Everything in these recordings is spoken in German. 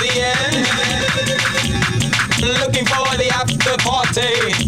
the end. Looking for the after party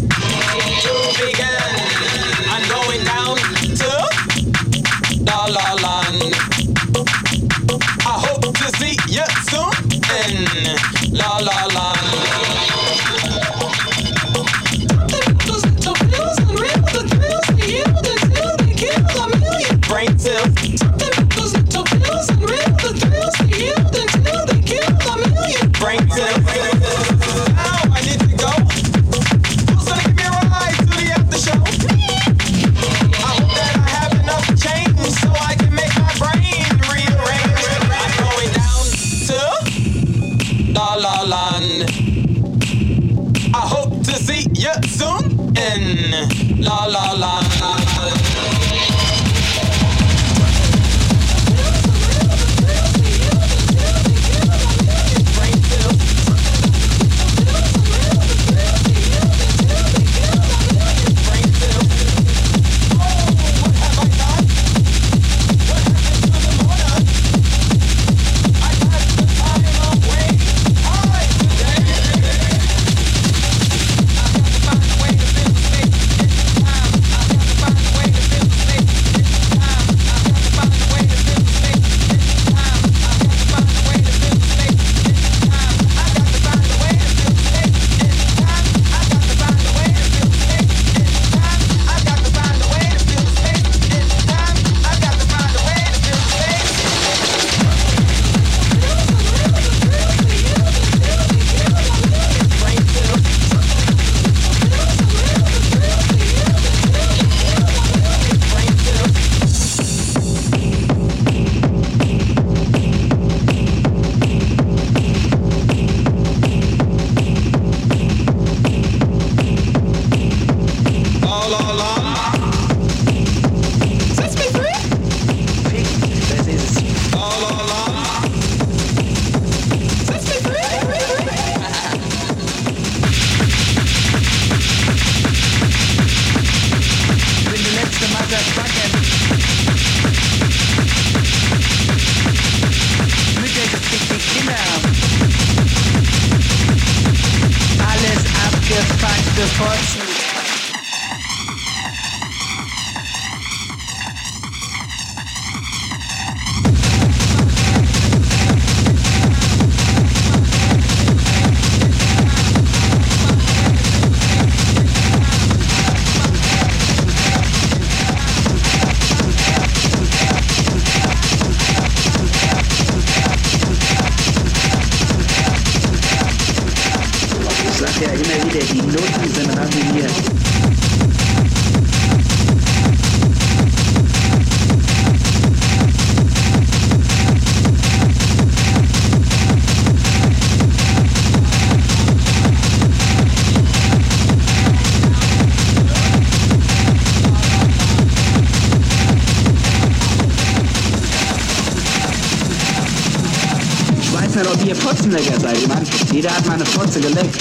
geleckt.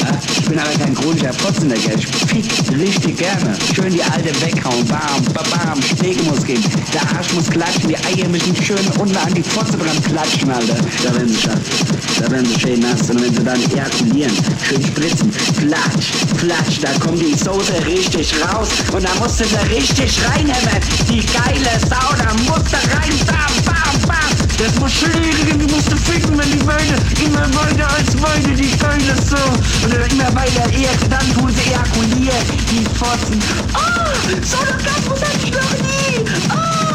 Ja, ich bin aber kein chronischer Fotzenlecker. Ich fick richtig gerne. Schön die alte weghauen. Bam, bam. Stege muss gehen. Der Arsch muss klatschen. Die Eier müssen schön unten an die Fotze dran klatschen, Alter. Da werden sie scharf. Da werden sie schön nass. Und wenn sie dann ejakulieren, schön spritzen. Flatsch, flatsch. Da kommt die Soße richtig raus. Und da musst du da richtig reinhämmern. Die geile Sau, da musst du rein. Bam, bam. Das muss schlägen, die musst du ficken, wenn die Beine immer weiter als Beine, die geile so. Dann immer weiter eher, dann tun sie ejakulieren, die Fotzen. Oh, so eine hatte ich noch nie. Oh.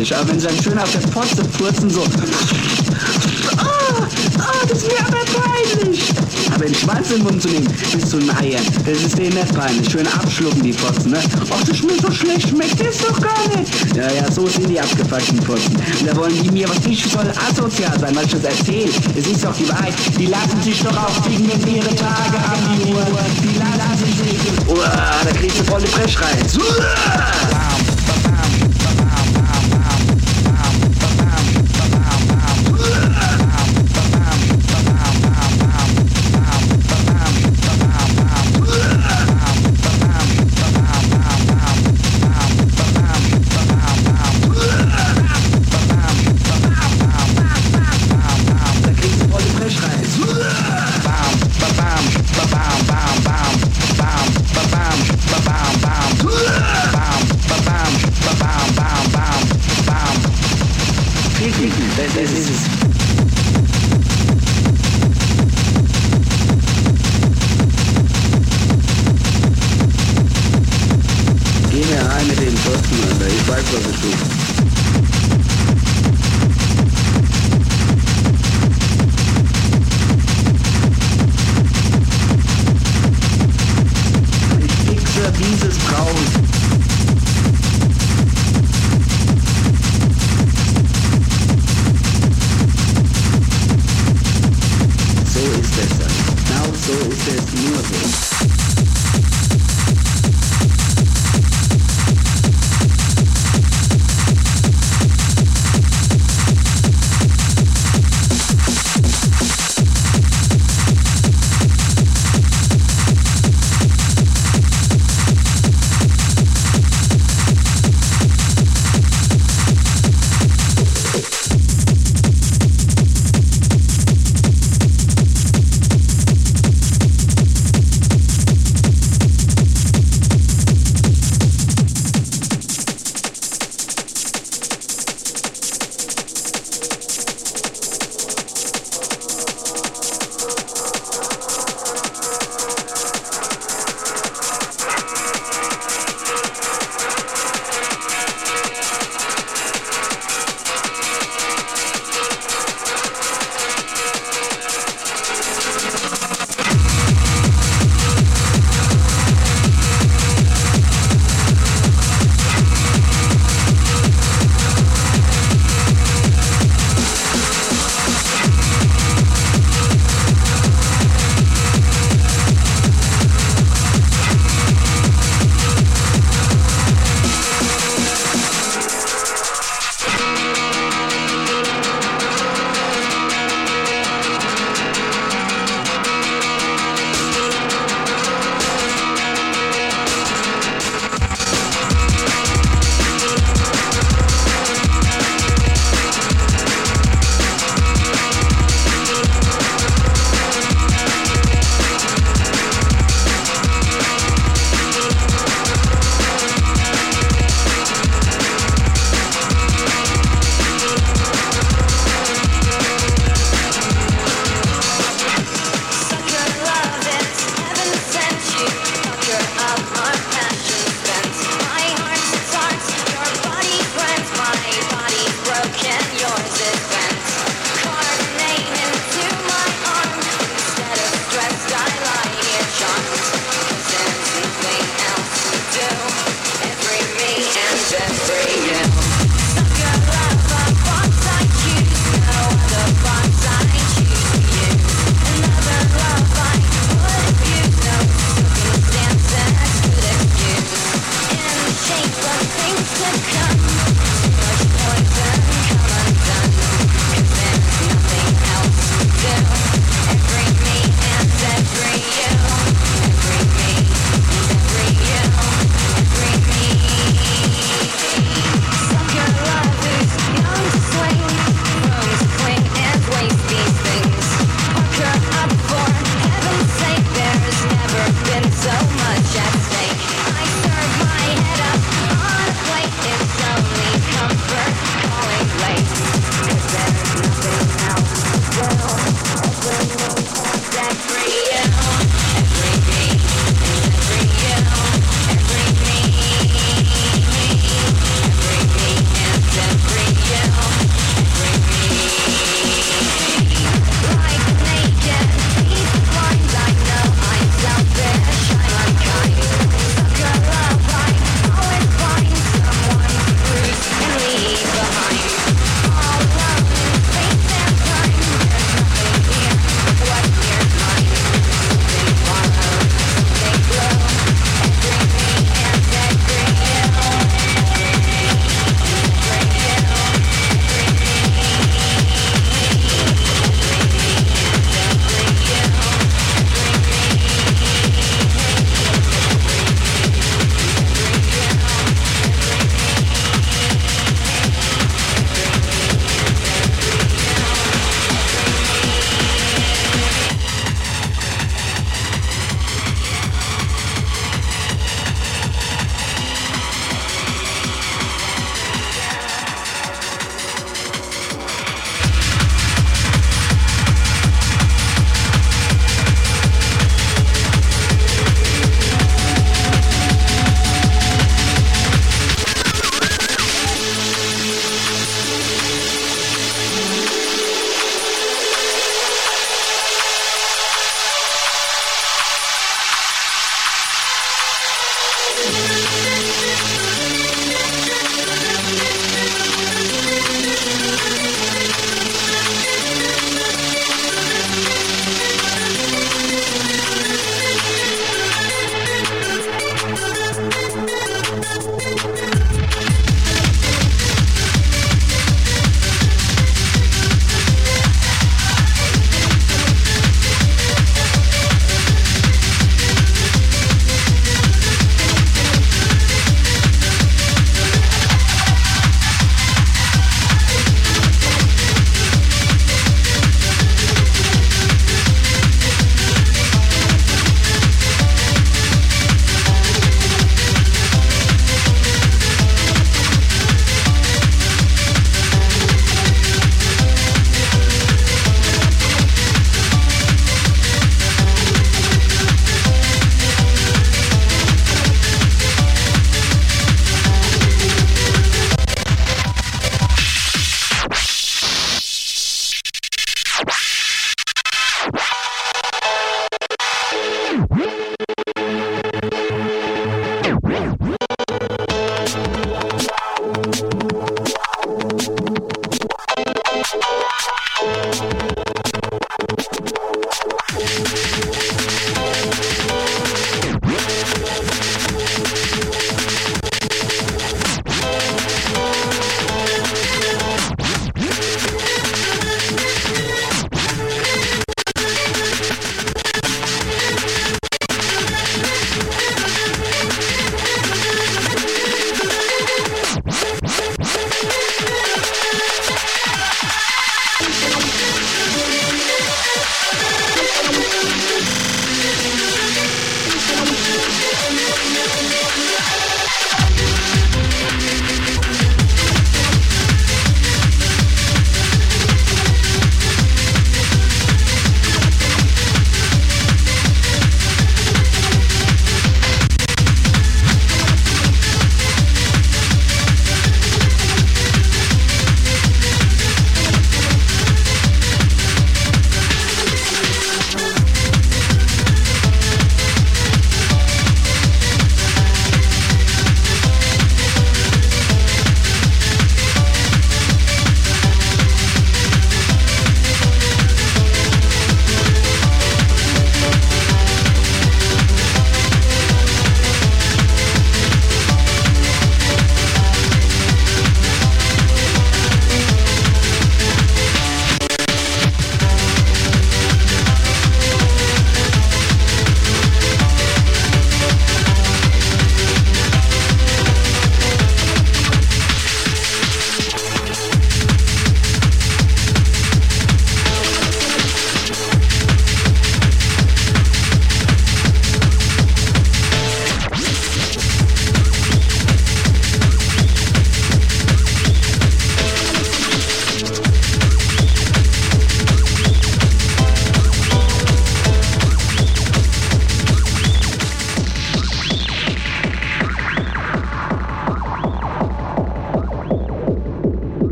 Peinlich. Aber wenn sie dann schön auf der Pfotze furzen, so. Oh, oh, das mir aber peinlich. Aber den Schwanz in den Mund zu nehmen, bis zu den das ist denen nicht peinlich. Schön abschlucken, die Fotzen, ne? Ach, das schmeckt so schlecht, schmeckt das doch gar nicht. Ja, ja, so sind die abgefuckten Fotzen. Und da wollen die mir, was ich soll asozial sein, weil ich das erzähle. Es ist doch die Wahrheit. Die lassen sich doch auch ficken, wenn ihre Tage haben, die Uhr. Die lassen sich... Uah, da kriegst du volle Fressreiz. Da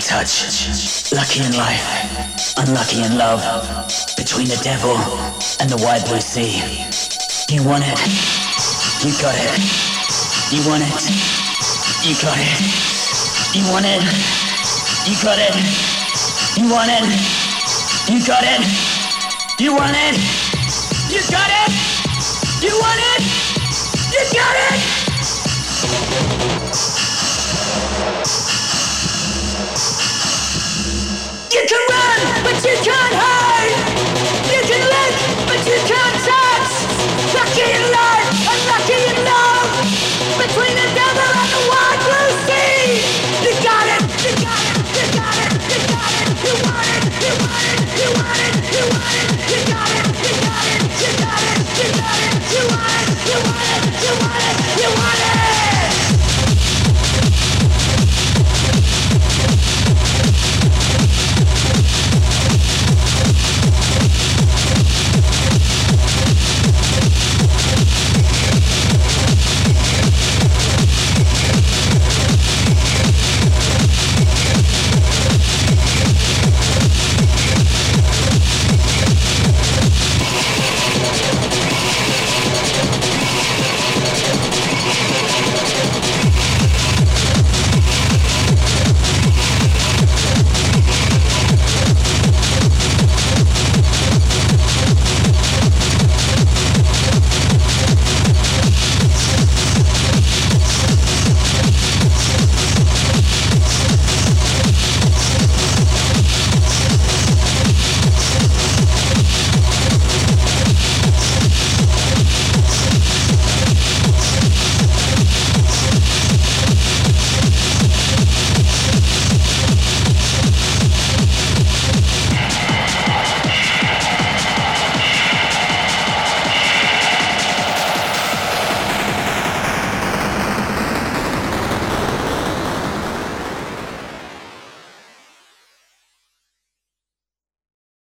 touch. Lucky in life, unlucky in love. Between the devil and the wide blue sea. You want it, you got it. You want it, you got it. You want it, you got it. You want it, you got it. You want it, you got it. You want it, you got it. you can run, but you can't hide.